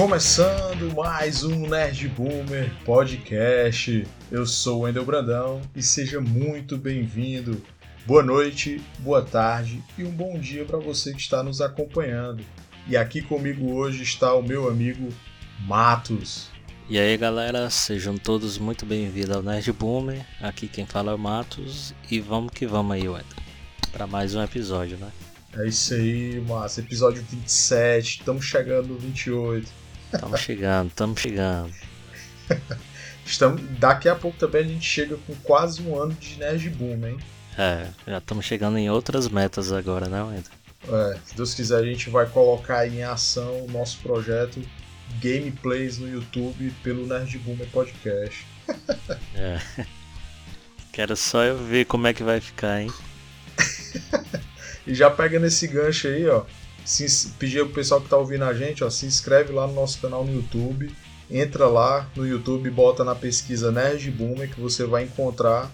Começando mais um Nerd Boomer Podcast. Eu sou o Wendel Brandão e seja muito bem-vindo. Boa noite, boa tarde e um bom dia para você que está nos acompanhando. E aqui comigo hoje está o meu amigo Matos. E aí galera, sejam todos muito bem-vindos ao Nerd Boomer. Aqui quem fala é o Matos e vamos que vamos aí, Wendel, para mais um episódio, né? É isso aí, massa. Episódio 27, estamos chegando no 28. Estamos chegando, estamos chegando. estamos, daqui a pouco também a gente chega com quase um ano de Nerd Boom, hein? É, já estamos chegando em outras metas agora, né, Wendel? É, se Deus quiser a gente vai colocar em ação o nosso projeto Gameplays no YouTube pelo Nerd Boomer Podcast. é. Quero só eu ver como é que vai ficar, hein? e já pega nesse gancho aí, ó se, pedir pro pessoal que tá ouvindo a gente, ó, se inscreve lá no nosso canal no YouTube. Entra lá no YouTube, bota na pesquisa Nerd Boomer que você vai encontrar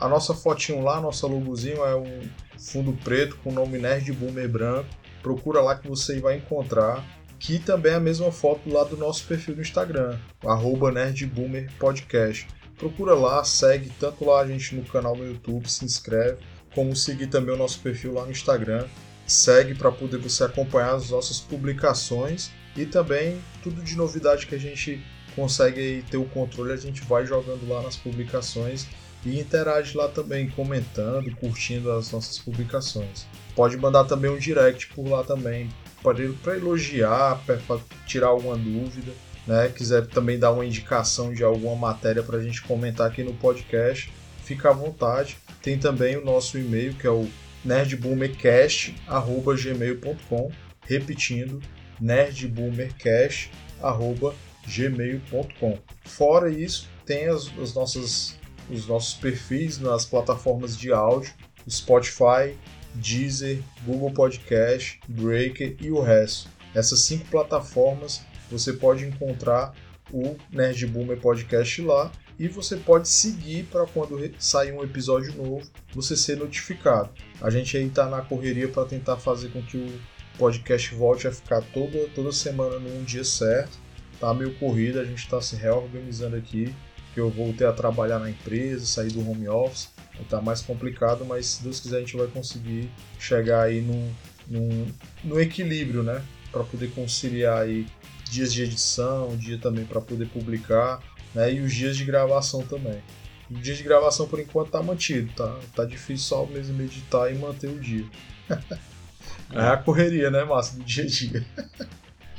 a nossa fotinho lá, nossa logozinho é um fundo preto com o nome Nerd Boomer branco. Procura lá que você vai encontrar. Que também é a mesma foto lá do nosso perfil no Instagram, arroba Nerd Boomer Podcast. Procura lá, segue tanto lá a gente no canal no YouTube, se inscreve, como seguir também o nosso perfil lá no Instagram segue para poder você acompanhar as nossas publicações e também tudo de novidade que a gente consegue ter o controle, a gente vai jogando lá nas publicações e interage lá também, comentando, curtindo as nossas publicações. Pode mandar também um direct por lá também, para elogiar, para tirar alguma dúvida. Né? Quiser também dar uma indicação de alguma matéria para a gente comentar aqui no podcast, fica à vontade. Tem também o nosso e-mail que é o nerdboomercast@gmail.com, repetindo nerdboomercast@gmail.com. Fora isso, tem as, as nossas os nossos perfis nas plataformas de áudio, Spotify, Deezer, Google Podcast, Breaker e o resto. Essas cinco plataformas você pode encontrar o Nerd Boomer Podcast lá e você pode seguir para quando sair um episódio novo você ser notificado. A gente aí está na correria para tentar fazer com que o podcast volte a ficar toda, toda semana num dia certo. Tá meio corrida, a gente está se reorganizando aqui, que eu voltei a trabalhar na empresa, sair do home office, está mais complicado, mas se Deus quiser a gente vai conseguir chegar aí num, num, num equilíbrio, né? Para poder conciliar aí dias de edição, dia também para poder publicar né? E os dias de gravação também. O dia de gravação por enquanto tá mantido, tá? Tá difícil só mesmo meditar e manter o dia. É. é a correria, né, Márcio, do dia a dia.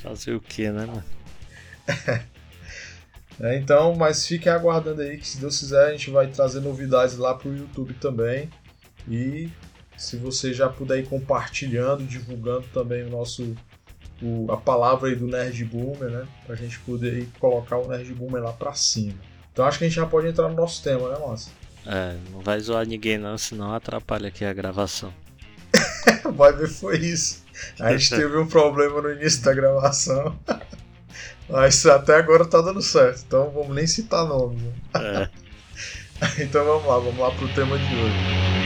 Fazer o que, né, mano? É, então, mas fiquem aguardando aí que se Deus quiser a gente vai trazer novidades lá pro YouTube também. E se você já puder ir compartilhando, divulgando também o nosso o, a palavra aí do Nerd Boomer, né? Pra gente poder colocar o Nerd Boomer lá pra cima. Então acho que a gente já pode entrar no nosso tema, né, Márcio? É, não vai zoar ninguém não, senão atrapalha aqui a gravação. vai ver foi isso. A gente teve um problema no início da gravação. Mas até agora tá dando certo, então vamos nem citar nomes. Né? É. então vamos lá, vamos lá pro tema de hoje.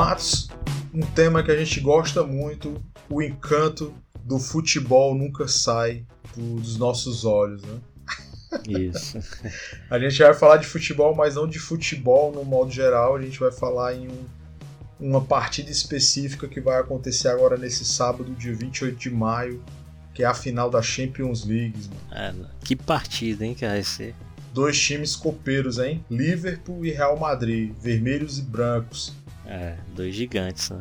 Matos, um tema que a gente gosta muito, o encanto do futebol nunca sai dos nossos olhos, né? Isso. a gente vai falar de futebol, mas não de futebol no modo geral, a gente vai falar em um, uma partida específica que vai acontecer agora nesse sábado, dia 28 de maio, que é a final da Champions League. É, que partida, hein, que vai ser? Dois times copeiros, hein? Liverpool e Real Madrid, vermelhos e brancos. É, dois gigantes, né?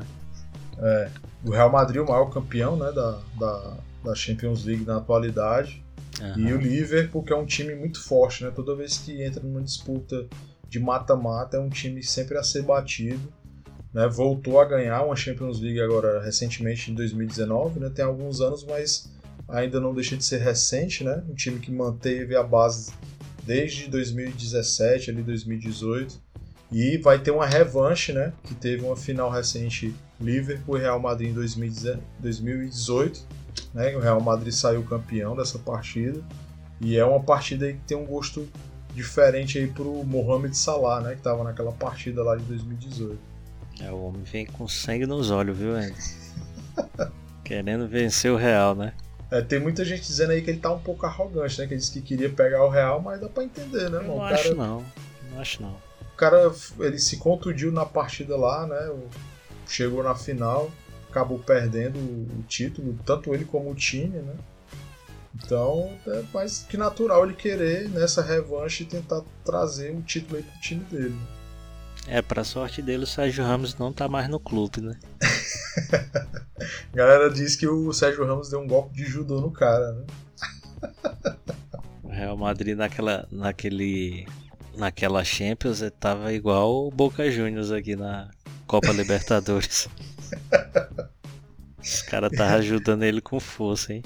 É, o Real Madrid, o maior campeão né, da, da, da Champions League na atualidade. Uhum. E o Liverpool, que é um time muito forte, né? Toda vez que entra numa disputa de mata-mata, é um time sempre a ser batido. Né? Voltou a ganhar uma Champions League agora recentemente em 2019, né? Tem alguns anos, mas ainda não deixa de ser recente, né? Um time que manteve a base desde 2017, ali 2018. E vai ter uma revanche, né? Que teve uma final recente Liverpool e Real Madrid em 2018. Né, o Real Madrid saiu campeão dessa partida. E é uma partida que tem um gosto diferente aí pro Mohamed Salah, né? Que tava naquela partida lá de 2018. É, o homem vem com sangue nos olhos, viu? Querendo vencer o Real, né? É, tem muita gente dizendo aí que ele tá um pouco arrogante, né? Que ele disse que queria pegar o Real, mas dá pra entender, né, mano? não O acho cara, não. Não acho não. O cara, ele se contundiu na partida lá, né? Chegou na final, acabou perdendo o título, tanto ele como o time, né? Então, é mais que natural ele querer nessa revanche tentar trazer o título aí pro time dele. É, pra sorte dele, o Sérgio Ramos não tá mais no clube, né? A galera diz que o Sérgio Ramos deu um golpe de judô no cara, né? O Real Madrid naquela, naquele, naquela Champions ele tava igual o Boca Juniors aqui na Copa Libertadores. Os caras estavam ajudando ele com força, hein?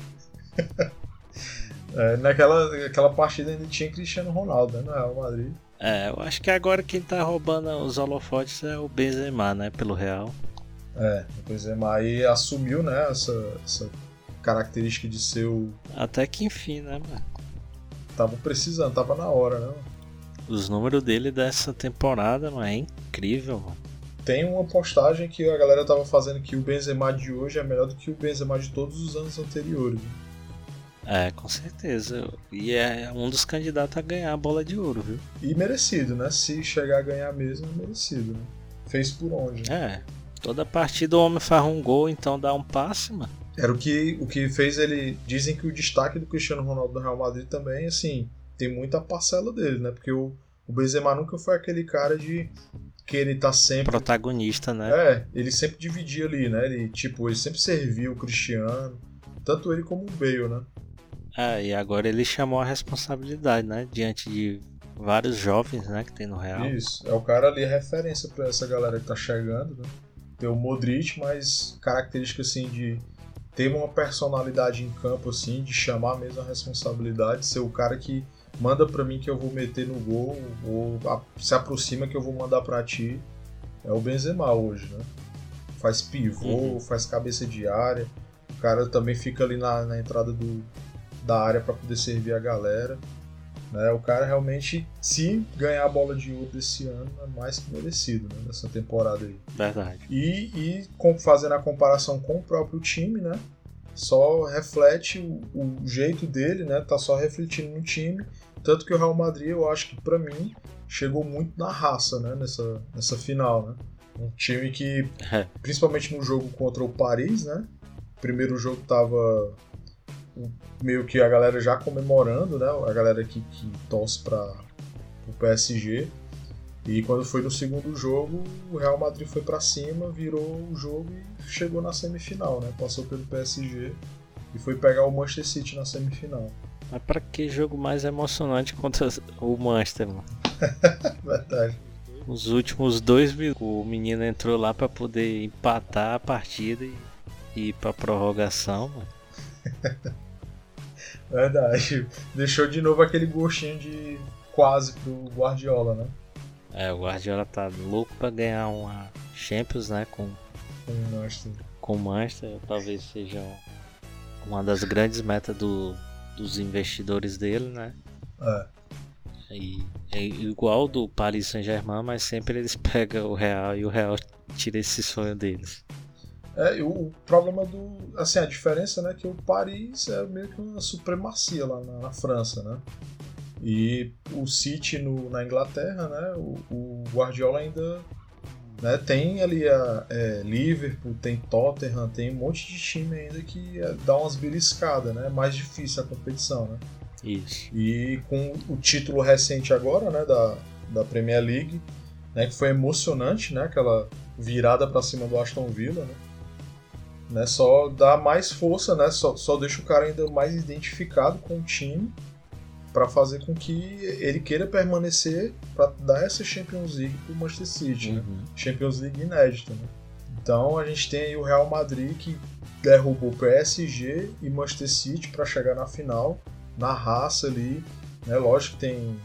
É, naquela aquela partida ainda tinha Cristiano Ronaldo, né? No Real Madrid. É, eu acho que agora quem tá roubando os holofotes é o Benzema, né? Pelo Real. É, é, mas aí assumiu, né, essa, essa característica de ser o. Até que enfim, né, mano? Tava precisando, tava na hora, né? Os números dele dessa temporada, mano, é incrível, mano. Tem uma postagem que a galera tava fazendo que o Benzema de hoje é melhor do que o Benzema de todos os anos anteriores. É, com certeza. E é um dos candidatos a ganhar a bola de ouro, viu? E merecido, né? Se chegar a ganhar mesmo, é merecido, né? Fez por onde? né? É. Toda partida o homem faz um gol, então dá um passe, mano. Era o que, o que fez ele. Dizem que o destaque do Cristiano Ronaldo no Real Madrid também, assim, tem muita parcela dele, né? Porque o, o Benzema nunca foi aquele cara de que ele tá sempre. Protagonista, né? É, ele sempre dividia ali, né? Ele, tipo, ele sempre servia o Cristiano. Tanto ele como o Bale, né? É, e agora ele chamou a responsabilidade, né? Diante de vários jovens, né? Que tem no Real. Isso. É o cara ali referência pra essa galera que tá chegando, né? Tem o Modric, mas característica assim de ter uma personalidade em campo assim, de chamar mesmo a responsabilidade, ser o cara que manda pra mim que eu vou meter no gol, ou se aproxima que eu vou mandar pra ti. É o Benzema hoje, né? Faz pivô, Uhum. faz cabeça de área. O cara também fica ali na, na entrada do, da área pra poder servir a galera. Né? O cara realmente, se ganhar a bola de ouro desse ano, é mais que merecido né? nessa temporada aí. Verdade. E, e com- fazendo a comparação com o próprio time, né? Só reflete o, o jeito dele, né? Tá só refletindo no time. Tanto que o Real Madrid, eu acho que pra mim, chegou muito na raça, né? Nessa, nessa final, né? Um time que, principalmente no jogo contra o Paris, né? O primeiro jogo tava meio que a galera já comemorando, né? A galera que, que torce para o PSG. E quando foi no segundo jogo, o Real Madrid foi pra cima, virou o jogo e chegou na semifinal, né? Passou pelo PSG e foi pegar o Manchester City na semifinal. Mas pra que jogo mais emocionante contra o Manchester, mano? Verdade. Os últimos dois minutos, o menino entrou lá pra poder empatar a partida e e ir pra prorrogação, mano. Verdade. Deixou de novo aquele gostinho de quase pro Guardiola, né? É, o Guardiola tá louco pra ganhar uma Champions, né? Com, o Manchester. com Manchester. Talvez seja uma das grandes metas do, dos investidores dele, né? É. E é igual do Paris Saint-Germain, mas sempre eles pegam o Real e o Real tira esse sonho deles. É, e o, problema do. Assim, a diferença, né? Que o Paris é meio que uma supremacia lá na, na França, né? E o City no, na Inglaterra, né? O, o Guardiola ainda né, tem ali a é, Liverpool, tem Tottenham, tem um monte de time ainda que é, dá umas beliscadas, né? É mais difícil a competição, né? Isso. E com o título recente agora, né, da, da Premier League, né, que foi emocionante, né, aquela virada para cima do Aston Villa, né, né, só dá mais força, né, só, só deixa o cara ainda mais identificado com o time para fazer com que ele queira permanecer para dar essa Champions League pro Manchester City, né? Uhum. Champions League inédita, né? Então a gente tem aí o Real Madrid que derrubou PSG e Manchester City para chegar na final, na raça ali, né? Lógico que tem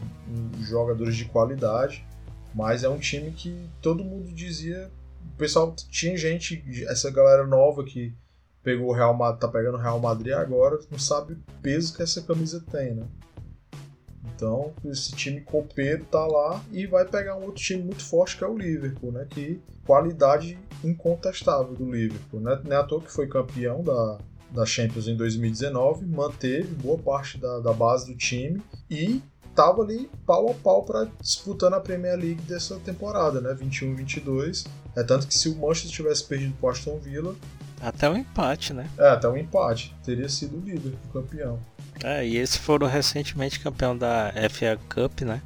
jogadores de qualidade, mas é um time que todo mundo dizia, o pessoal tinha gente, essa galera nova que pegou o Real Madrid, tá pegando o Real Madrid agora, não sabe o peso que essa camisa tem, né? Então, esse time copeiro tá lá e vai pegar um outro time muito forte que é o Liverpool, né? Que qualidade incontestável do Liverpool, né? Não é à toa que foi campeão da, da Champions em 2019, manteve boa parte da, da base do time e estava ali pau a pau para disputando a Premier League dessa temporada, né? 21-22. É tanto que se o Manchester tivesse perdido para Aston Villa, até um empate, né? É, até um empate. Teria sido o líder, o campeão. É, e eles foram recentemente campeão da FA Cup, né?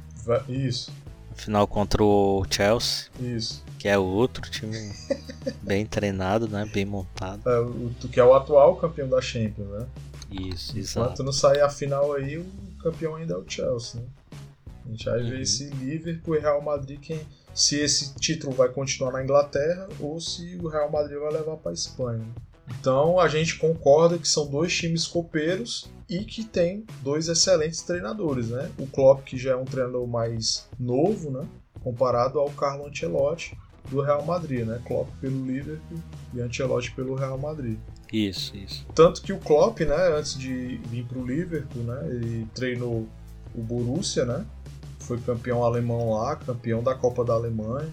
Isso. Final contra o Chelsea. Isso. Que é outro time bem treinado, né? Bem montado. É, o, que é o atual campeão da Champions, né? Isso, exato. Enquanto não sair a final aí, o campeão ainda é o Chelsea, né? A gente vai uhum. ver se Liverpool e Real Madrid quem se esse título vai continuar na Inglaterra ou se o Real Madrid vai levar para Espanha. Então a gente concorda que são dois times copeiros e que tem dois excelentes treinadores, né? O Klopp que já é um treinador mais novo, né? Comparado ao Carlo Ancelotti do Real Madrid, né? Klopp pelo Liverpool e Ancelotti pelo Real Madrid. Isso, isso. Tanto que o Klopp, né, antes de vir para o Liverpool, né, ele treinou o Borussia, né? Foi campeão alemão lá, campeão da Copa da Alemanha.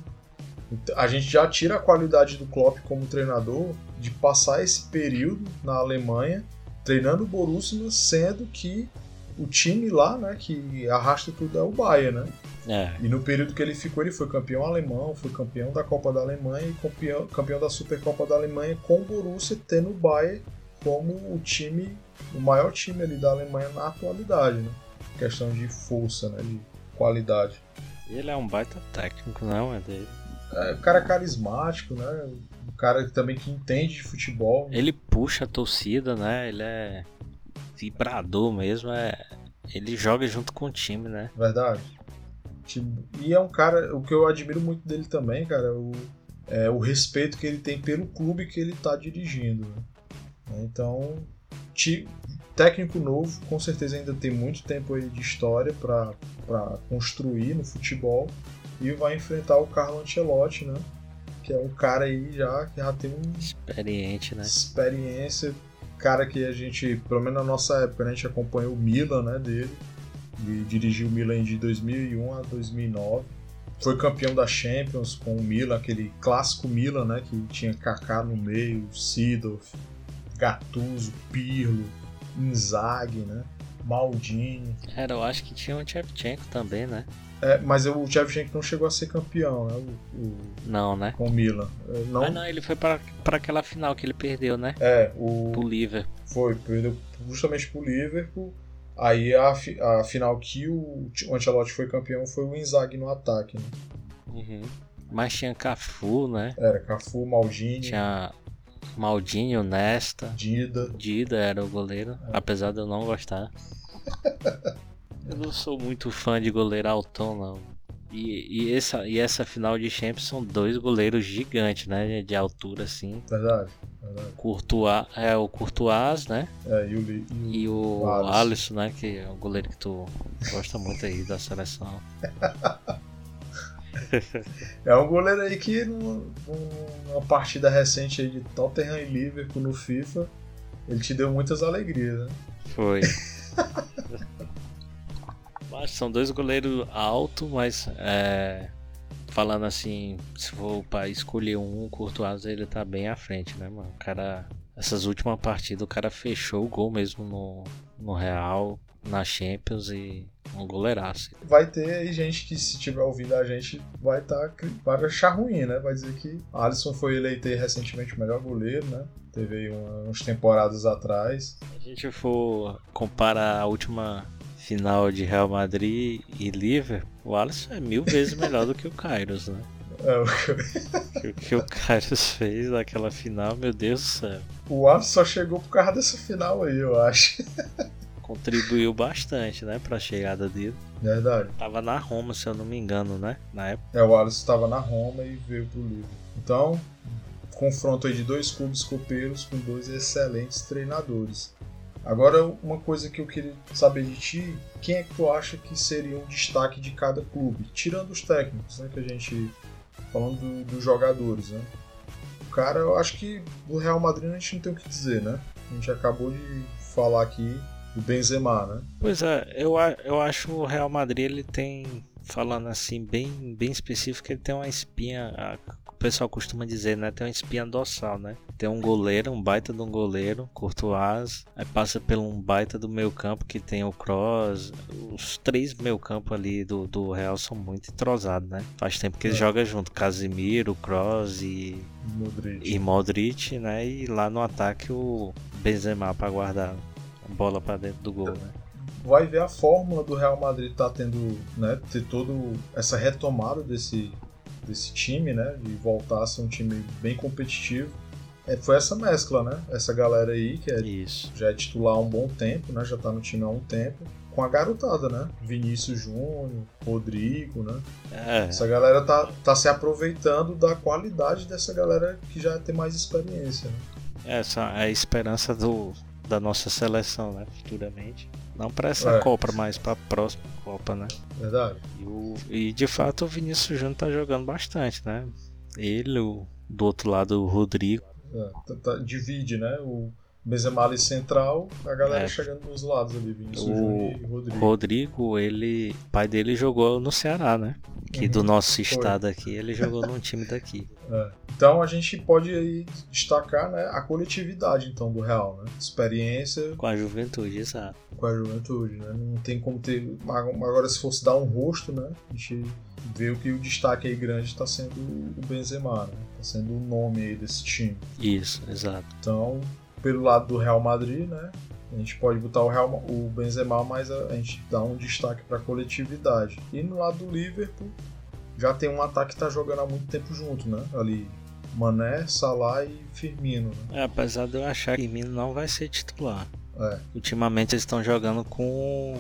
Então, a gente já tira a qualidade do Klopp como treinador de passar esse período na Alemanha treinando o Borussia, sendo que o time lá, né, que arrasta tudo é o Bayern, né? É. E no período que ele ficou, ele foi campeão alemão, foi campeão da Copa da Alemanha e campeão, campeão da Supercopa da Alemanha com o Borussia tendo o Bayern como o time, o maior time ali da Alemanha na atualidade, né? Questão de força, né? De qualidade. Ele é um baita técnico, não é dele? É, o cara é carismático, né? Cara também que entende de futebol. Ele puxa a torcida, né? Ele é vibrador mesmo, é. Ele joga junto com o time, né? Verdade. E é um cara, o que eu admiro muito dele também, cara, o, é o respeito que ele tem pelo clube que ele tá dirigindo. Né? Então, técnico novo, com certeza ainda tem muito tempo aí de história para construir no futebol e vai enfrentar o Carlo Ancelotti, né? Que é um cara aí já que já tem um experiente, né? Experiência, cara que a gente, pelo menos na nossa época, né, a gente acompanhou o Milan, né, dele. Ele dirigiu o Milan de 2001 a 2009. Foi campeão da Champions com o Milan, aquele clássico Milan, né, que tinha Kaká no meio, Sidorf, Gattuso, Pirlo, Inzaghi, né? Maldini. Era, eu acho que tinha o Shevchenko também, né? É, mas o Shevchenko não chegou a ser campeão, né? O, o, não, né? Com o Milan. É, não... Ah, não, ele foi para aquela final que ele perdeu, né? É, o. Pro Liverpool. Foi, perdeu justamente pro Liverpool. Aí a, a final que o, o Ancelotti foi campeão foi o Inzaghi no ataque, né? Uhum. Mas tinha Cafu, né? Era, Cafu, Maldini. Tinha Maldinho, Nesta. Dida. Dida era o goleiro, é. apesar de eu não gostar. eu não sou muito fã de goleiro altão, não. E, e, essa, e essa final de Champions são dois goleiros gigantes, né? De altura, assim. Verdade. verdade. Courtois, é o Courtois, né? É, e o, e o, e o Alisson. Alisson, né? Que é o goleiro que tu gosta muito aí da seleção. é um goleiro aí que numa partida recente aí de Tottenham e Liverpool no FIFA, ele te deu muitas alegrias, né? Foi. Mas são dois goleiros altos, mas é, falando assim, se for para escolher um, o Courtois ele tá bem à frente, né, mano? O cara, essas últimas partidas, o cara fechou o gol mesmo no, no Real, na Champions e um goleiraço. Vai ter aí gente que, se tiver ouvindo a gente, vai, tá, vai achar ruim, né? Vai dizer que Alisson foi eleito recentemente o melhor goleiro, né? Teve aí uma, uns temporadas atrás. Se a gente for comparar a última final de Real Madrid e Liverpool, o Alisson é mil vezes melhor do que o Kairos, né? É, o que o Kairos fez naquela final, meu Deus do céu. O Alisson só chegou por causa dessa final aí, eu acho. contribuiu bastante, né, para a chegada dele. Verdade. Tava na Roma, se eu não me engano, né, na época. É, o Alisson estava na Roma e veio pro Liverpool. Então, confronto aí de dois clubes copeiros com dois excelentes treinadores. Agora, uma coisa que eu queria saber de ti, quem é que tu acha que seria um destaque de cada clube? Tirando os técnicos, né, que a gente... falando do, dos jogadores, né? O cara, eu acho que do Real Madrid a gente não tem o que dizer, né? A gente acabou de falar aqui do Benzema, né? Pois é, eu, eu acho o Real Madrid ele tem, falando assim, bem, bem específico, ele tem uma espinha, o pessoal costuma dizer, né? Tem uma espinha dorsal, né? Tem um goleiro, um baita de um goleiro, Courtois, aí passa pelo um baita do meio campo que tem o Cross. Os três meio campo ali do, do Real são muito entrosados, né? Faz tempo que eles é. jogam junto, Casimiro, Cross e Modric. e Modric, né? E lá no ataque o Benzema para guardar a bola para dentro do gol, né? Vai ver a fórmula do Real Madrid tá tendo, né, ter todo essa retomada desse desse time, né, de voltar a ser um time bem competitivo. É, foi essa mescla, né? Essa galera aí que é, já é titular há um bom tempo, né? Já tá no time há um tempo com a garotada, né? Vinícius Júnior, Rodrigo, né? É. Essa galera tá, tá se aproveitando da qualidade dessa galera que já tem mais experiência. Né? Essa é a esperança do, da nossa seleção, né? Futuramente. Não para essa é. Copa, mas para a próxima Copa, né? Verdade. E, o, e, de fato o Vinícius Júnior tá jogando bastante, né? Ele, o, do outro lado o Rodrigo. É, tá, tá, divide, né? O, Benzema central, a galera é. chegando nos lados ali, Vinícius o e Rodrigo. Rodrigo, ele, pai dele jogou no Ceará, né? Que uhum. do nosso estado Foi. aqui, ele jogou num time daqui. É. Então a gente pode aí destacar né, a coletividade então do Real, né? Experiência. Com a juventude, exato. Com a juventude, né? Não tem como ter. Agora se fosse dar um rosto, né? A gente vê que o destaque aí grande está sendo o Benzema, né? Está sendo o nome aí desse time. Isso, exato. Então pelo lado do Real Madrid, né? A gente pode botar o, Real, o Benzema, mas a, gente dá um destaque para a coletividade. E no lado do Liverpool, já tem um ataque que está jogando há muito tempo junto, né? Ali, Mané, Salah e Firmino. Né? É, apesar de eu achar que Firmino não vai ser titular. É. Ultimamente eles estão jogando com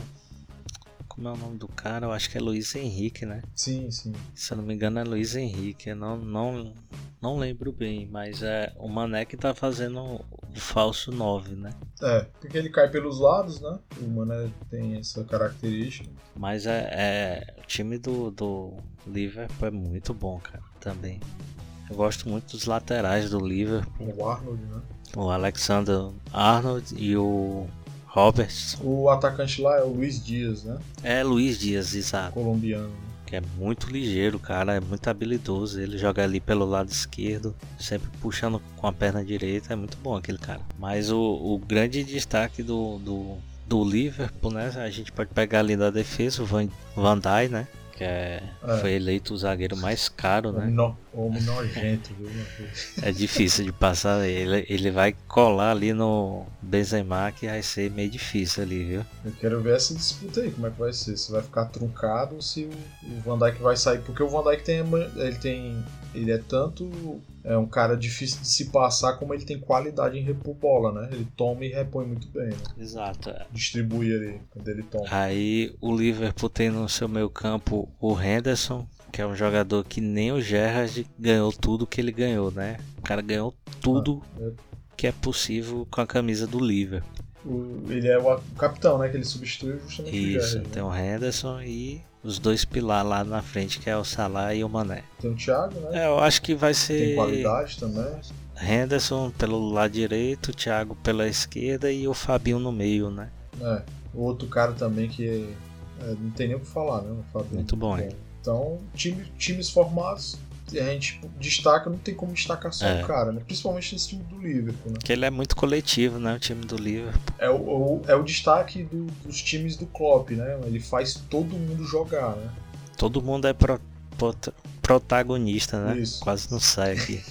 como é o nome do cara? Eu acho que é Luiz Henrique, né? Sim, sim. Se eu não me engano é Luiz Henrique. Eu não, não, não lembro bem, mas é o Mané que tá fazendo o falso 9, né? É, porque ele cai pelos lados, né? O Mané tem essa característica. Mas é, é o time do, do Liverpool é muito bom, cara, também. Eu gosto muito dos laterais do Liverpool. O Arnold, né? O Alexander Arnold e o Roberts. O atacante lá é o Luiz Dias, né? É, Luiz Dias, exato. Colombiano. Que é muito ligeiro, cara, é muito habilidoso. Ele joga ali pelo lado esquerdo, sempre puxando com a perna direita. É muito bom aquele cara. Mas o, o grande destaque do, do, do Liverpool, né? A gente pode pegar ali da defesa, o Van, Van Dijk, né? Que é, é. foi eleito o zagueiro mais caro, né? No, homem nojento, viu? é difícil de passar. Ele, ele vai colar ali no Benzema, que vai ser meio difícil ali, viu? Eu quero ver essa disputa aí, como é que vai ser. Se vai ficar truncado ou se o, o Van Dijk vai sair. Porque o Van Dijk tem, ele tem. Ele é tanto é um cara difícil de se passar, como ele tem qualidade em repor bola, né? Ele toma e repõe muito bem, né? Exato. É. Distribui ali quando ele toma. Aí o Liverpool tem no seu meio campo o Henderson, que é um jogador que nem o Gerrard ganhou tudo que ele ganhou, né? O cara ganhou tudo ah, é. que é possível com a camisa do Liverpool. O, ele é o, capitão, né? Que ele substitui justamente Isso, o Gerrard. Né? tem né? o Henderson e os dois pilares lá na frente, que é o Salah e o Mané. Tem o Thiago, né? É, eu acho que vai ser. Tem qualidade também. Henderson pelo lado direito, Thiago pela esquerda e o Fabinho no meio, né? É. O outro cara também que é, não tem nem o que falar, né? O Fabinho. Muito bom, hein? Então, time, times formados a gente destaca, não tem como destacar só é. o cara, né? Principalmente nesse time do Liverpool, né? Que ele é muito coletivo, né? O time do Liverpool. É o, o é o destaque do, dos times do Klopp, né? Ele faz todo mundo jogar, né? Todo mundo é pro, pro, protagonista, né? Isso. Quase não sai aqui.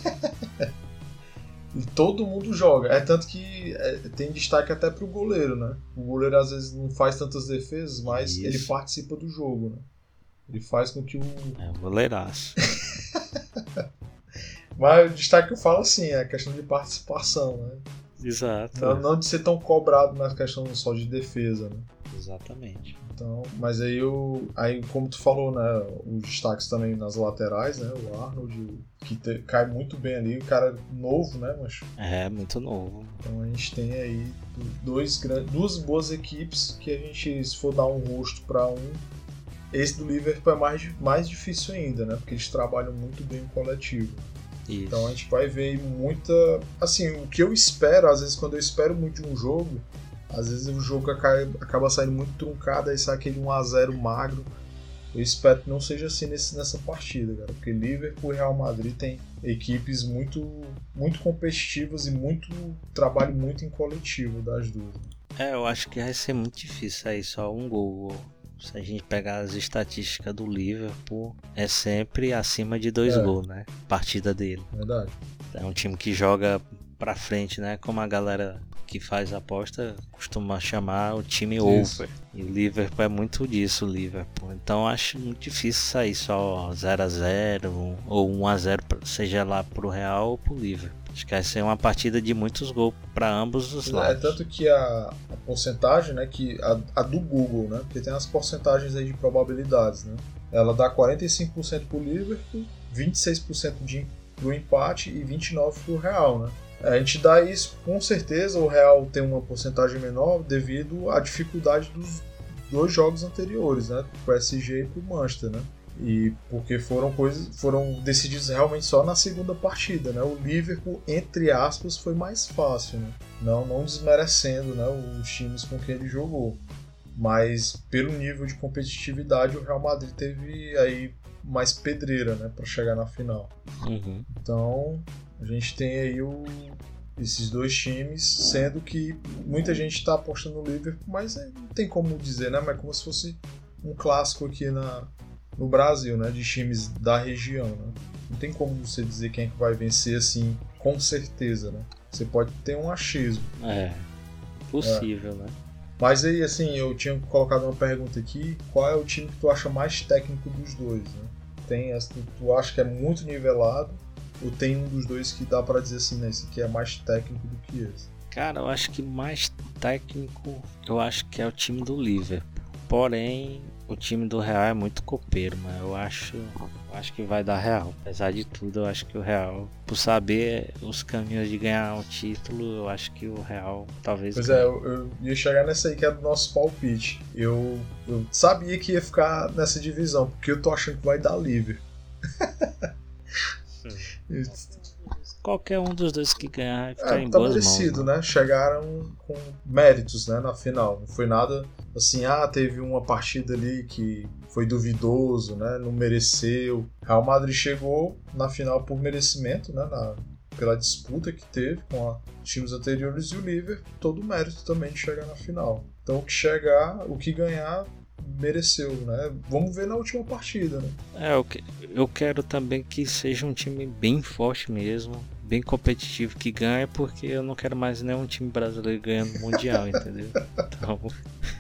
e todo mundo joga. É tanto que é, tem destaque até pro goleiro, né? O goleiro às vezes não faz tantas defesas, mas Isso. ele participa do jogo, né? Ele faz com que o. É, goleiraço. Mas o destaque que eu falo assim, é a questão de participação, né? Exato. Não, não, de ser tão cobrado na questão só de defesa, né? Exatamente. Então, mas aí o. Aí, como tu falou, né? Os destaques também nas laterais, né? O Arnold, que te, cai muito bem ali, o cara novo, né? Mas, é, muito novo. Então a gente tem aí dois, duas boas equipes que a gente, se for dar um rosto para um, esse do Liverpool é mais, mais difícil ainda, né? Porque eles trabalham muito bem o coletivo. Isso. Então a gente vai ver muita. Assim, o que eu espero, às vezes, quando eu espero muito de um jogo, Às vezes o jogo acaba saindo muito truncado, aí sai aquele 1x0 magro. Eu espero que não seja assim nesse, nessa partida, cara, porque Liverpool e Real Madrid tem equipes muito, muito competitivas e muito trabalho muito em coletivo das duas. É, eu acho que vai ser muito difícil sair só um gol. Se a gente pegar as estatísticas do Liverpool, é sempre acima de dois é. gols, né? Partida dele. Verdade. É um time que joga pra frente, né? Como a galera que faz aposta costuma chamar o time Isso. over. E o Liverpool é muito disso, o Liverpool. Então acho muito difícil sair só 0 a 0 ou 1 a 0 seja lá pro Real ou pro Liverpool. Acho que vai ser uma partida de muitos gols para ambos os é, lados. É tanto que a, a porcentagem, né, que a, a, do Google, né, porque tem as porcentagens aí de probabilidades, né. Ela dá 45% pro Liverpool, 26% de, pro empate e 29% pro Real, né. A gente dá isso, com certeza o Real tem uma porcentagem menor devido à dificuldade dos dois jogos anteriores, né? Pro PSG e pro Manchester, né? E porque foram coisas foram decididos realmente só na segunda partida, né? O Liverpool, entre aspas, foi mais fácil, né? Não, não desmerecendo, né, os times com quem ele jogou. Mas pelo nível de competitividade, o Real Madrid teve aí mais pedreira, né, para chegar na final. Uhum. Então, a gente tem aí o, esses dois times, sendo que muita gente está apostando no Liverpool, mas é, não tem como dizer, né? Mas como se fosse um clássico aqui na, no Brasil, né? De times da região, né? Não tem como você dizer quem é que vai vencer assim, com certeza, né? Você pode ter um achismo. É, possível, é. né? Mas aí, assim, eu tinha colocado uma pergunta aqui: qual é o time que tu acha mais técnico dos dois, né? Tem essa, tu acha que é muito nivelado ou tem um dos dois que dá para dizer assim, né? Esse aqui é mais técnico do que esse? Cara, eu acho que mais técnico, eu acho que é o time do Liverpool. Porém, o time do Real é muito copeiro, mas eu acho, eu acho que vai dar Real. Apesar de tudo, eu acho que o Real, por saber os caminhos de ganhar um título, eu acho que o Real talvez. Pois é, ganhe. é, eu, eu, ia chegar nessa aí que é do nosso palpite. Eu, eu sabia que ia ficar nessa divisão, porque eu tô achando que vai dar livre. Qualquer um dos dois que ganhar vai ficar é, em tá boas merecido, mãos, né? Chegaram com méritos, né, na final. Não foi nada assim, ah, teve uma partida ali que foi duvidoso, né? Não mereceu. Real Madrid chegou na final por merecimento, né? Na, pela disputa que teve com os times anteriores e o Liverpool, todo o mérito também de chegar na final. Então o que chegar, o que ganhar, mereceu, né? Vamos ver na última partida, né? É, eu, eu quero também que seja um time bem forte mesmo, bem competitivo, que ganhe, porque eu não quero mais nenhum time brasileiro ganhando Mundial, entendeu? Então,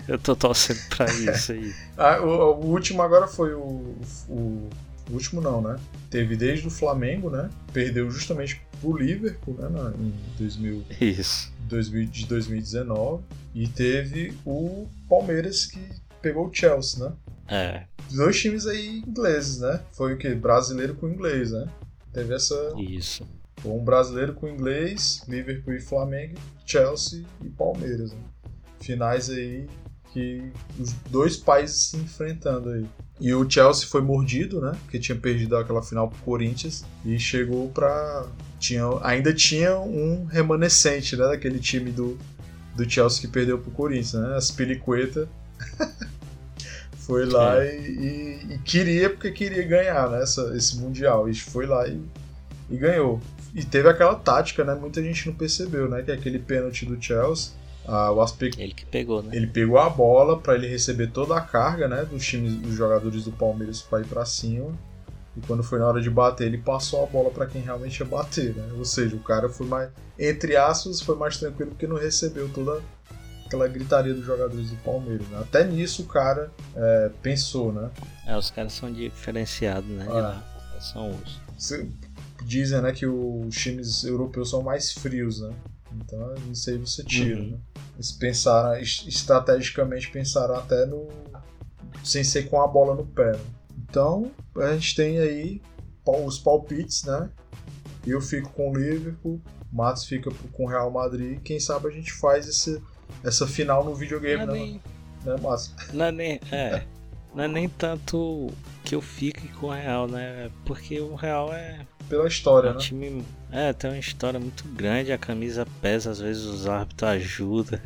eu tô torcendo pra isso aí. ah, o, o, último agora foi o, o, o, último não, né? Teve desde o Flamengo, né? Perdeu justamente pro Liverpool, né? Na, em 2000, isso. 2000, de 2019. E teve o Palmeiras que pegou o Chelsea, né? É. Dois times aí ingleses, né? Foi o que? Brasileiro com inglês, né? Teve essa. Isso. Foi um brasileiro com inglês, Liverpool e Flamengo, Chelsea e Palmeiras. Né? Finais aí que os dois países se enfrentando aí. E o Chelsea foi mordido, né? Porque tinha perdido aquela final pro Corinthians e chegou pra. Tinha, ainda tinha um remanescente, né? Daquele time do, do Chelsea que perdeu pro Corinthians, né? As Pelicueta foi lá e, e, e, queria, porque queria ganhar né, essa, esse Mundial. E foi lá e, e ganhou. E teve aquela tática, né? Muita gente não percebeu, né? Que é aquele pênalti do Chelsea. Ah, o aspecto, ele que pegou, né? Ele pegou a bola para ele receber toda a carga, né? Dos times, dos jogadores do Palmeiras para ir para cima. E quando foi na hora de bater, ele passou a bola para quem realmente ia bater, né? Ou seja, o cara foi mais, entre aspas, foi mais tranquilo porque não recebeu toda aquela gritaria dos jogadores do Palmeiras. Né? Até nisso o cara é, pensou, né? É, os caras são diferenciados, né? Ah. São os. Dizem, né, que os times europeus são mais frios, né? Então, isso aí você tira, uhum. né? Eles pensaram, estrategicamente pensaram até no. sem ser com a bola no pé. Né? Então, a gente tem aí os palpites, né? Eu fico com o Liverpool, Matos fica com o Real Madrid. Quem sabe a gente faz esse, essa final no videogame, não é né? Nem... Né, Márcio? Não é nem. É. Não é nem tanto que eu fique com o Real, né? Porque o Real é. Pela história, é um né? Time, é, tem uma história muito grande, a camisa pesa, às vezes os árbitros ajudam.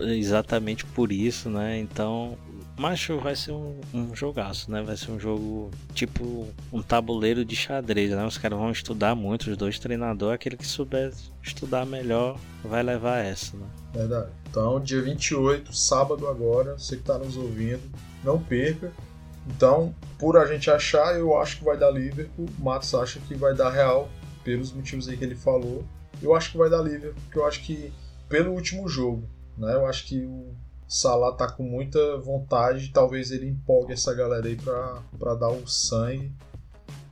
Exatamente por isso, né? Então, Macho vai ser um, um jogaço, né? Vai ser um jogo tipo um tabuleiro de xadrez, né? Os caras vão estudar muito, os dois treinadores, aquele que souber estudar melhor vai levar essa, né? Verdade. Então, dia 28, sábado agora, você que tá nos ouvindo, não perca. Então, por a gente achar, eu acho que vai dar Liverpool. O Matos acha que vai dar Real, pelos motivos aí que ele falou. Eu acho que vai dar Liverpool, porque eu acho que pelo último jogo, né? Eu acho que o Salah tá com muita vontade, talvez ele empolgue essa galera aí pra, pra dar o sangue.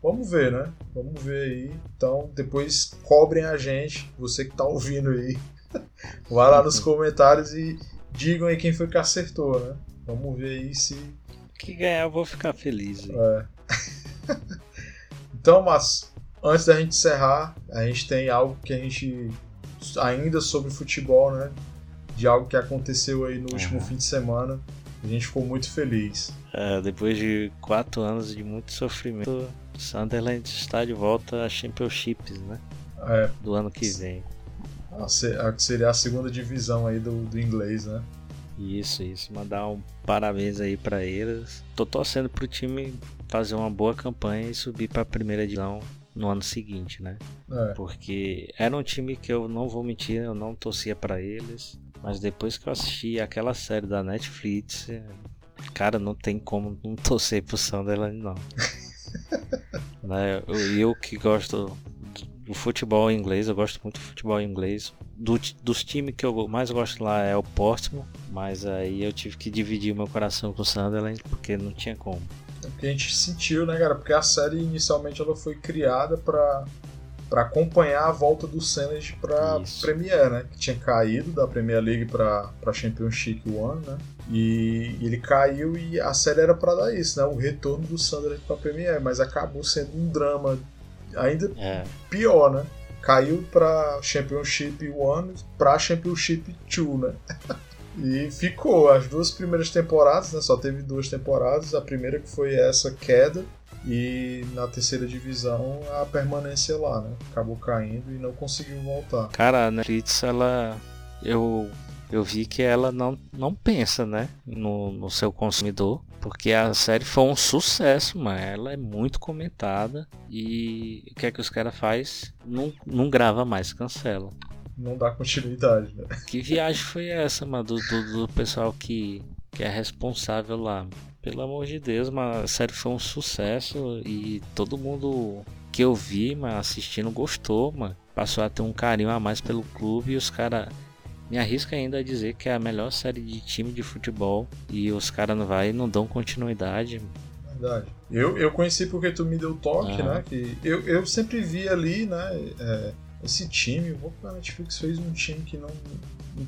Vamos ver, né? Vamos ver aí. Então, depois cobrem a gente, você que tá ouvindo aí. Vai lá nos comentários e digam aí quem foi que acertou, né? Vamos ver aí se. Que ganhar eu vou ficar feliz. É. então, mas antes da gente encerrar, a gente tem algo que a gente ainda sobre futebol, né? De algo que aconteceu aí no último uhum. fim de semana. A gente ficou muito feliz. É, depois de quatro anos de muito sofrimento, Sunderland está de volta a Championships, né? É. Do ano que vem. A, que seria a segunda divisão aí do, do inglês, né? Isso, isso. Mandar um parabéns aí para eles. Tô torcendo pro time fazer uma boa campanha e subir para a primeira divisão no ano seguinte, né? É. Porque era um time que eu não vou mentir, eu não torcia para eles. Mas depois que eu assisti aquela série da Netflix, cara, não tem como não torcer pro Sunderland, não. né? eu, eu que gosto do futebol inglês, eu gosto muito do futebol inglês. Do, dos times que eu mais gosto lá é o Portsmouth, mas aí eu tive que dividir meu coração com o Sunderland porque não tinha como. É porque a gente sentiu, né, cara? Porque a série inicialmente ela foi criada para para acompanhar a volta do Senna para Premier, né? Que tinha caído da Premier League para Championship One, né? E ele caiu e a série era para dar isso, né? O retorno do Sunderland para Premier, mas acabou sendo um drama ainda é. pior, né? Caiu para Championship One para Championship Two, né? E ficou as duas primeiras temporadas, né? Só teve duas temporadas. A primeira que foi essa queda e na terceira divisão a permanência lá, né? Acabou caindo e não conseguiu voltar. Cara, a Netflix, ela. Eu, eu vi que ela não, não pensa, né? No, no seu consumidor. Porque a série foi um sucesso, mas ela é muito comentada. E o que é que os caras faz? Não, não grava mais, cancela. Não dá continuidade, né? Que viagem foi essa, mano, do, do, do pessoal que, que é responsável lá? Pelo amor de Deus, mas a série foi um sucesso e todo mundo que eu vi, mas assistindo gostou, mano. Passou a ter um carinho a mais pelo clube e os caras me arrisca ainda a dizer que é a melhor série de time de futebol e os caras não vai não dão continuidade. Verdade. Eu, eu conheci porque tu me deu toque, né? Que eu, eu sempre vi ali, né? É, esse time, o Netflix fez um time que não.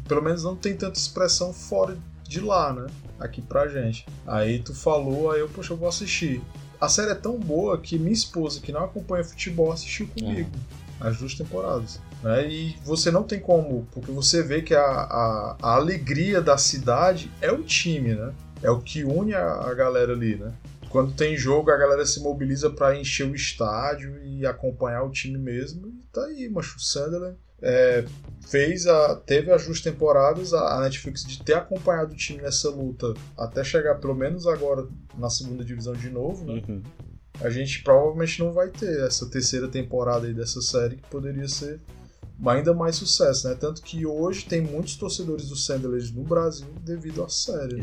Pelo menos não tem tanta expressão fora de lá, né? Aqui pra gente. Aí tu falou, aí eu, poxa, eu vou assistir. A série é tão boa que minha esposa, que não acompanha futebol, assistiu comigo. É. As duas temporadas. Né? E você não tem como, porque você vê que a, a, a, alegria da cidade é o time, né? É o que une a, a galera ali, né? Quando tem jogo, a galera se mobiliza para encher o estádio e acompanhar o time mesmo. E tá aí, macho. Sunderland é, fez a, teve as duas temporadas, a, Netflix de ter acompanhado o time nessa luta até chegar pelo menos agora na segunda divisão de novo, né? Uhum. A gente provavelmente não vai ter essa terceira temporada aí dessa série que poderia ser ainda mais sucesso, né? Tanto que hoje tem muitos torcedores do Sunderland no Brasil devido à série. Né?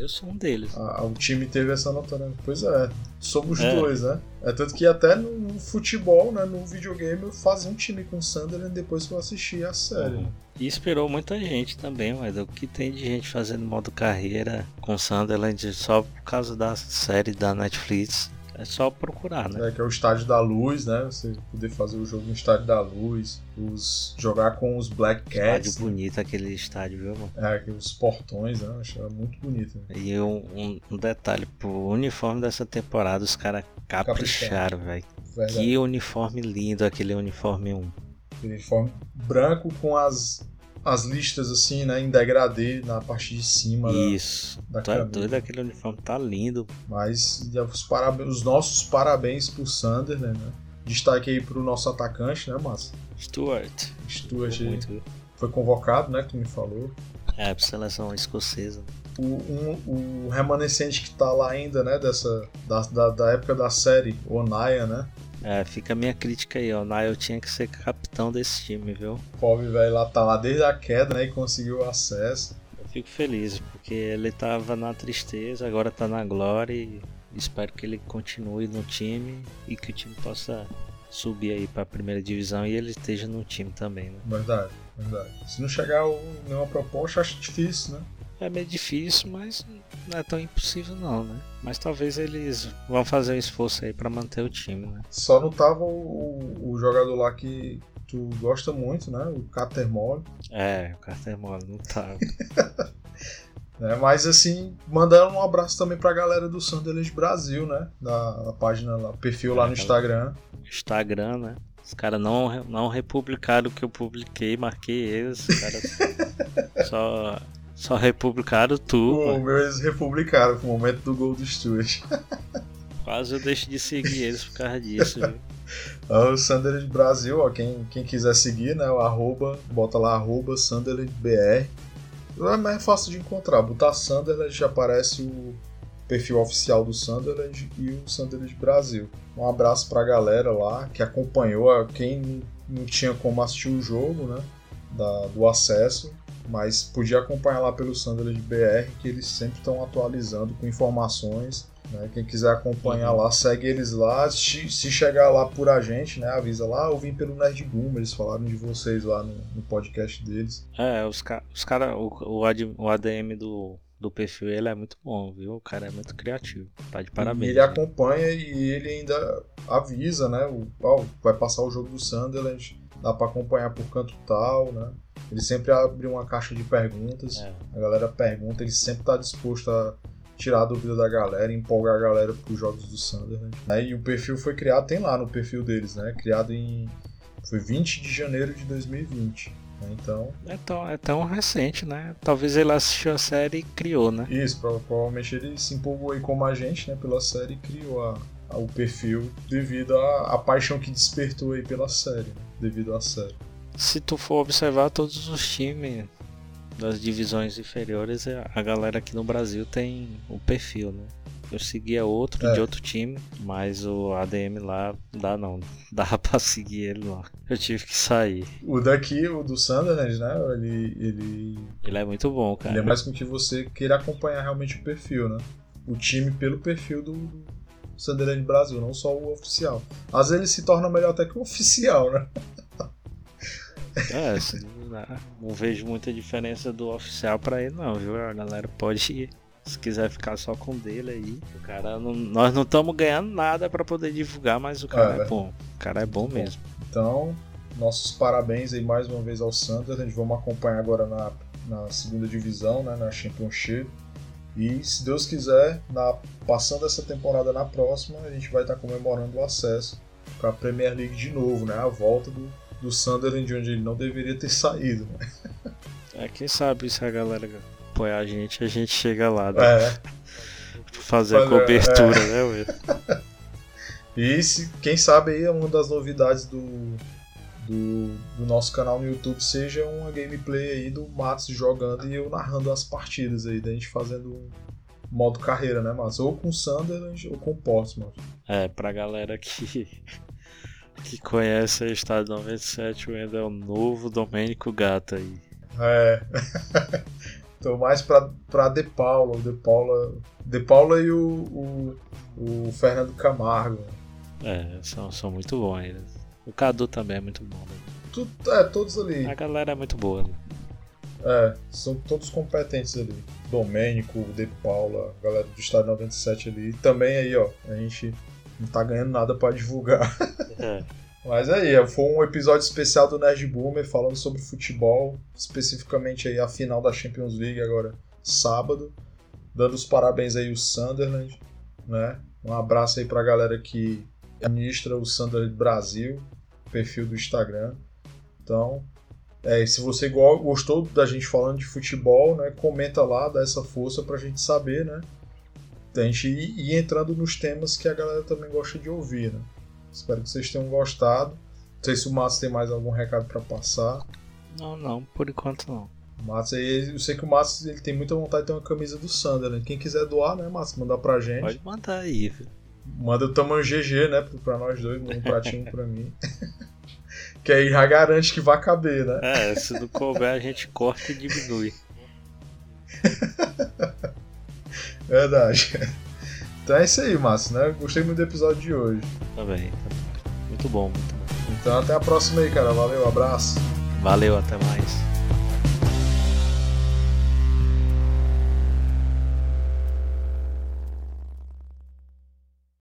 Eu sou um deles. Ah, o time teve essa né? Pois é, somos é. dois, né? É tanto que até no futebol, né, no videogame, eu fazia um time com o Sunderland depois que eu assisti a série. Uhum. E esperou muita gente também, mas o que tem de gente fazendo modo carreira com Sunderland só por causa da série da Netflix. É só procurar, né? É, que é o estádio da luz, né? Você poder fazer o jogo no estádio da luz, os, jogar com os Black Cats. Estádio bonito aquele estádio, viu, mano? É, os portões, né? Achei muito bonito. Né? E um, um, detalhe, pro uniforme dessa temporada, os caras capricharam, velho. Que uniforme lindo aquele uniforme 1. Uniforme branco com as as listas assim, né, em degradê na parte de cima. Isso. Da, da tá doido, aquele uniforme tá lindo. Mas os, parabéns, os nossos parabéns pro Sander, né? Destaque aí pro nosso atacante, né, Massa? Stuart. Stuart aí. Muito. foi convocado, né? Que me falou. É, pra seleção escocesa. O, um, o remanescente que tá lá ainda, né? Dessa, da, da, da época da série, o Onaya, né? É, fica a minha crítica aí, ó. Nile tinha que ser capitão desse time, viu? O pobre velho lá tá lá desde a queda, né? E conseguiu acesso. Eu fico feliz, porque ele tava na tristeza, agora tá na glória e espero que ele continue no time e que o time possa subir aí pra primeira divisão e ele esteja no time também, né? Verdade, verdade. Se não chegar nenhuma proposta, acho difícil, né? É meio difícil, mas não é tão impossível não, né? Mas talvez eles vão fazer um esforço aí para manter o time, né? Só não tava o, o, jogador lá que tu gosta muito, né? O Catermole. É, o Catermole não tava. é, mas assim, mandando um abraço também pra galera do Sunderland Brasil, né? Da, página lá, perfil lá no Instagram. Instagram, né? Os caras não, não republicaram o que eu publiquei, marquei eles. Os caras só só republicaram tu. O meu eles republicaram no momento do gol do Stuart. Quase eu deixo de seguir eles por causa disso, viu? o Sunderland Brasil, ó, quem, quem quiser seguir, né, o arroba, bota lá arroba SunderlandBR. É mais fácil de encontrar, botar Sunderland já aparece o perfil oficial do Sunderland e o Sunderland Brasil. Um abraço pra galera lá que acompanhou, quem não tinha como assistir o jogo, né, da, do acesso, mas podia acompanhar lá pelo Sunderland BR, que eles sempre estão atualizando com informações. Né? Quem quiser acompanhar uhum. lá, segue eles lá. Se, chegar lá por a gente, né? avisa lá, eu vim pelo Nerd Boom, eles falaram de vocês lá no, no podcast deles. É, os, ca os caras, o, o, ADM do, do perfil ele é muito bom, viu? O cara é muito criativo. Tá de parabéns. E ele acompanha e ele ainda avisa, né? O, vai passar o jogo do Sunderland, dá para acompanhar por canto tal, né? Ele sempre abre uma caixa de perguntas, é. a galera pergunta, ele sempre está disposto a tirar a dúvida da galera, empolgar a galera para os jogos do Sunderland. Né? E o perfil foi criado, tem lá no perfil deles, né? Criado em. Foi 20 de janeiro de 2020. Né? Então. É tão, é tão recente, né? Talvez ele assistiu a série e criou, né? Isso, provavelmente ele se empolgou aí como a gente, né? Pela série e criou a, a, o perfil devido à paixão que despertou aí pela série, né? Devido à série se tu for observar todos os times das divisões inferiores, a galera aqui no Brasil tem o um perfil, né? Eu seguia outro é. de outro time, mas o ADM lá dá não. Dá pra seguir ele lá. Eu tive que sair. O daqui, o do Sunderland, né? Ele, ele. Ele é muito bom, cara. Ele é mais com que você queira acompanhar realmente o perfil, né? O time pelo perfil do Sunderland Brasil, não só o oficial. Às vezes ele se torna melhor até que o oficial, né? É, assim, não vejo muita diferença do oficial pra ele, não, viu? A galera pode ir. Se quiser ficar só com dele aí, o cara não, nós não estamos ganhando nada para poder divulgar, mas o cara é, é bom. O cara é bom mesmo. Então, nossos parabéns aí mais uma vez ao Santos. A gente vamos acompanhar agora na, na segunda divisão, né, na Championship. E se Deus quiser, na, passando essa temporada na próxima, a gente vai estar comemorando o acesso para a Premier League de novo, né? A volta do, do Sunderland de onde ele não deveria ter saído. Né? É, quem sabe se a galera apoiar a gente, a gente chega lá. Né? É. Fazer a cobertura, é. né, Will? E se, quem sabe aí uma das novidades do, do, do, nosso canal no YouTube seja uma gameplay aí do Matos jogando e eu narrando as partidas aí, da gente fazendo modo carreira, né, Matos? Ou com Sunderland ou com Portsmouth. É, pra galera que que conhece a Estado 97, o Endo é o novo Domênico Gata aí. É. Tô mais pra, pra De Paula, De Paula. De Paula e o, o, o Fernando Camargo. É, são, são muito bons eles. O Cadu também é muito bom. Né? Tu, é, todos ali. A galera é muito boa. Né? É, são todos competentes ali. Domênico, De Paula, a galera do Estado 97 ali. E também aí, ó, a gente não tá ganhando nada para divulgar. É. Mas aí, foi um episódio especial do Nerd Boomer falando sobre futebol, especificamente aí a final da Champions League agora sábado. Dando os parabéns aí o Sunderland, né? Um abraço aí pra galera que administra o Sunderland Brasil, perfil do Instagram. Então, é, se você gostou da gente falando de futebol, né, comenta lá, dá essa força pra gente saber, né? a gente ir, ir, entrando nos temas que a galera também gosta de ouvir, né? Espero que vocês tenham gostado. Não sei se o Márcio tem mais algum recado para passar. Não, não, por enquanto não. Massa, eu sei que o Márcio ele tem muita vontade de ter uma camisa do Sander, né? Quem quiser doar, né, Márcio? Mandar pra gente. Pode mandar aí, viu? Manda o tamanho GG, né? Pra nós dois, um pratinho pra mim. que aí já garante que vai caber, né? É, se não couber a gente corta e diminui. Verdade. Então é isso aí, Márcio, né? Gostei muito do episódio de hoje. Também, tá muito bom, muito bom. Então até a próxima aí, cara. Valeu, abraço. Valeu, até mais.